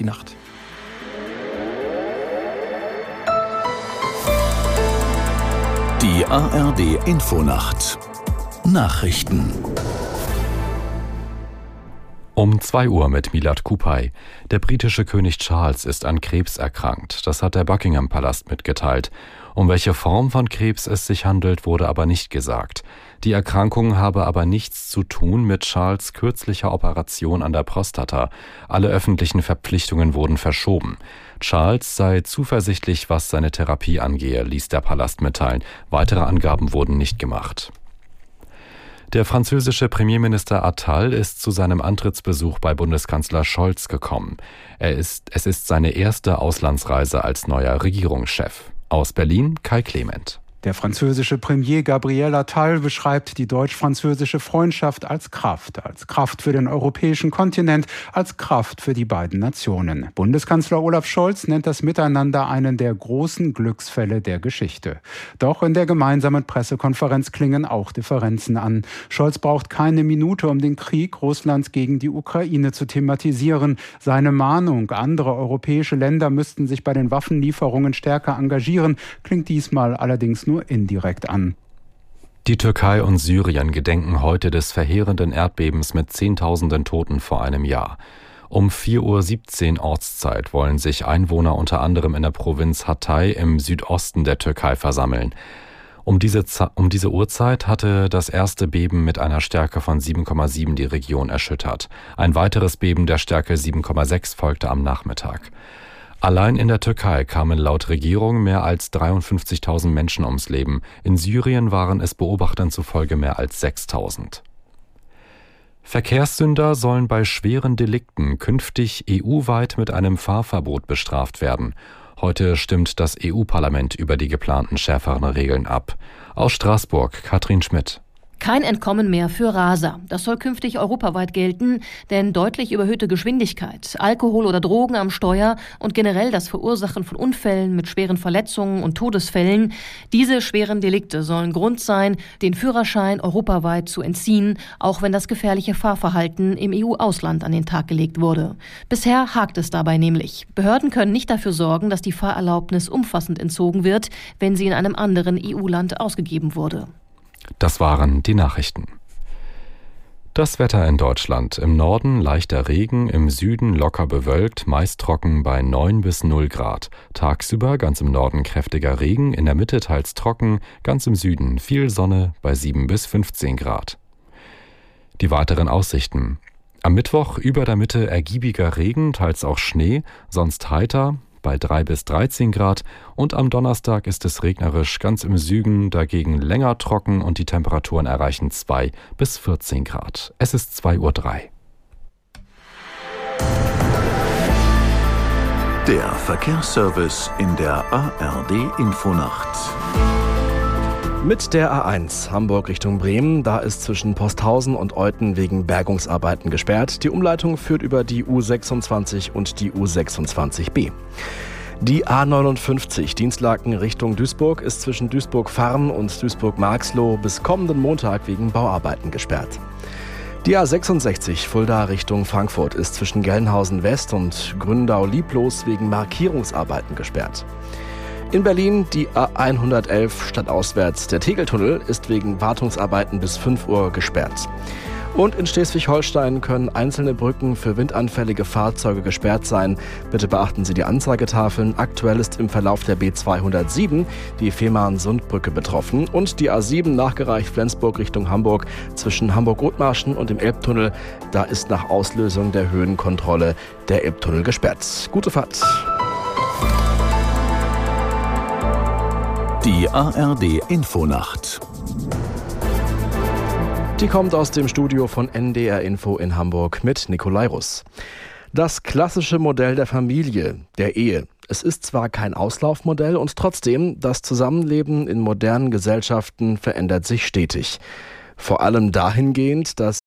die Nacht. Die ARD Infonacht Nachrichten um 2 Uhr mit Milad Kupay. Der britische König Charles ist an Krebs erkrankt. Das hat der Buckingham Palast mitgeteilt. Um welche Form von Krebs es sich handelt, wurde aber nicht gesagt. Die Erkrankung habe aber nichts zu tun mit Charles kürzlicher Operation an der Prostata. Alle öffentlichen Verpflichtungen wurden verschoben. Charles sei zuversichtlich, was seine Therapie angehe, ließ der Palast mitteilen. Weitere Angaben wurden nicht gemacht. Der französische Premierminister Attal ist zu seinem Antrittsbesuch bei Bundeskanzler Scholz gekommen. Er ist, es ist seine erste Auslandsreise als neuer Regierungschef. Aus Berlin Kai Clement. Der französische Premier Gabriel Attal beschreibt die deutsch-französische Freundschaft als Kraft, als Kraft für den europäischen Kontinent, als Kraft für die beiden Nationen. Bundeskanzler Olaf Scholz nennt das Miteinander einen der großen Glücksfälle der Geschichte. Doch in der gemeinsamen Pressekonferenz klingen auch Differenzen an. Scholz braucht keine Minute, um den Krieg Russlands gegen die Ukraine zu thematisieren. Seine Mahnung, andere europäische Länder müssten sich bei den Waffenlieferungen stärker engagieren, klingt diesmal allerdings nur indirekt an. Die Türkei und Syrien gedenken heute des verheerenden Erdbebens mit Zehntausenden Toten vor einem Jahr. Um 4.17 Uhr Ortszeit wollen sich Einwohner unter anderem in der Provinz Hatay im Südosten der Türkei versammeln. Um diese, um diese Uhrzeit hatte das erste Beben mit einer Stärke von 7,7 die Region erschüttert. Ein weiteres Beben der Stärke 7,6 folgte am Nachmittag. Allein in der Türkei kamen laut Regierung mehr als 53.000 Menschen ums Leben. In Syrien waren es Beobachtern zufolge mehr als 6.000. Verkehrssünder sollen bei schweren Delikten künftig EU-weit mit einem Fahrverbot bestraft werden. Heute stimmt das EU-Parlament über die geplanten schärferen Regeln ab. Aus Straßburg Katrin Schmidt. Kein Entkommen mehr für Raser. Das soll künftig europaweit gelten, denn deutlich überhöhte Geschwindigkeit, Alkohol oder Drogen am Steuer und generell das Verursachen von Unfällen mit schweren Verletzungen und Todesfällen, diese schweren Delikte sollen Grund sein, den Führerschein europaweit zu entziehen, auch wenn das gefährliche Fahrverhalten im EU-Ausland an den Tag gelegt wurde. Bisher hakt es dabei nämlich. Behörden können nicht dafür sorgen, dass die Fahrerlaubnis umfassend entzogen wird, wenn sie in einem anderen EU-Land ausgegeben wurde. Das waren die Nachrichten. Das Wetter in Deutschland. Im Norden leichter Regen, im Süden locker bewölkt, meist trocken bei 9 bis 0 Grad. Tagsüber ganz im Norden kräftiger Regen, in der Mitte teils trocken, ganz im Süden viel Sonne bei 7 bis 15 Grad. Die weiteren Aussichten. Am Mittwoch über der Mitte ergiebiger Regen, teils auch Schnee, sonst heiter, bei 3 bis 13 Grad und am Donnerstag ist es regnerisch, ganz im Süden dagegen länger trocken und die Temperaturen erreichen 2 bis 14 Grad. Es ist 2.03 Uhr. Der Verkehrsservice in der ARD Infonacht. Mit der A1 Hamburg Richtung Bremen, da ist zwischen Posthausen und Euten wegen Bergungsarbeiten gesperrt. Die Umleitung führt über die U26 und die U26b. Die A59 Dienstlaken Richtung Duisburg ist zwischen Duisburg-Farm und Duisburg-Marxloh bis kommenden Montag wegen Bauarbeiten gesperrt. Die A66 Fulda Richtung Frankfurt ist zwischen Gelnhausen West und Gründau-Lieblos wegen Markierungsarbeiten gesperrt. In Berlin die A111 stadtauswärts. Der Tegeltunnel ist wegen Wartungsarbeiten bis 5 Uhr gesperrt. Und in Schleswig-Holstein können einzelne Brücken für windanfällige Fahrzeuge gesperrt sein. Bitte beachten Sie die Anzeigetafeln. Aktuell ist im Verlauf der B207 die Fehmarn-Sundbrücke betroffen und die A7 nachgereicht Flensburg Richtung Hamburg zwischen Hamburg-Othmarschen und dem Elbtunnel. Da ist nach Auslösung der Höhenkontrolle der Elbtunnel gesperrt. Gute Fahrt. Die ARD Infonacht. Die kommt aus dem Studio von NDR Info in Hamburg mit Nikolai Russ. Das klassische Modell der Familie, der Ehe. Es ist zwar kein Auslaufmodell und trotzdem, das Zusammenleben in modernen Gesellschaften verändert sich stetig. Vor allem dahingehend, dass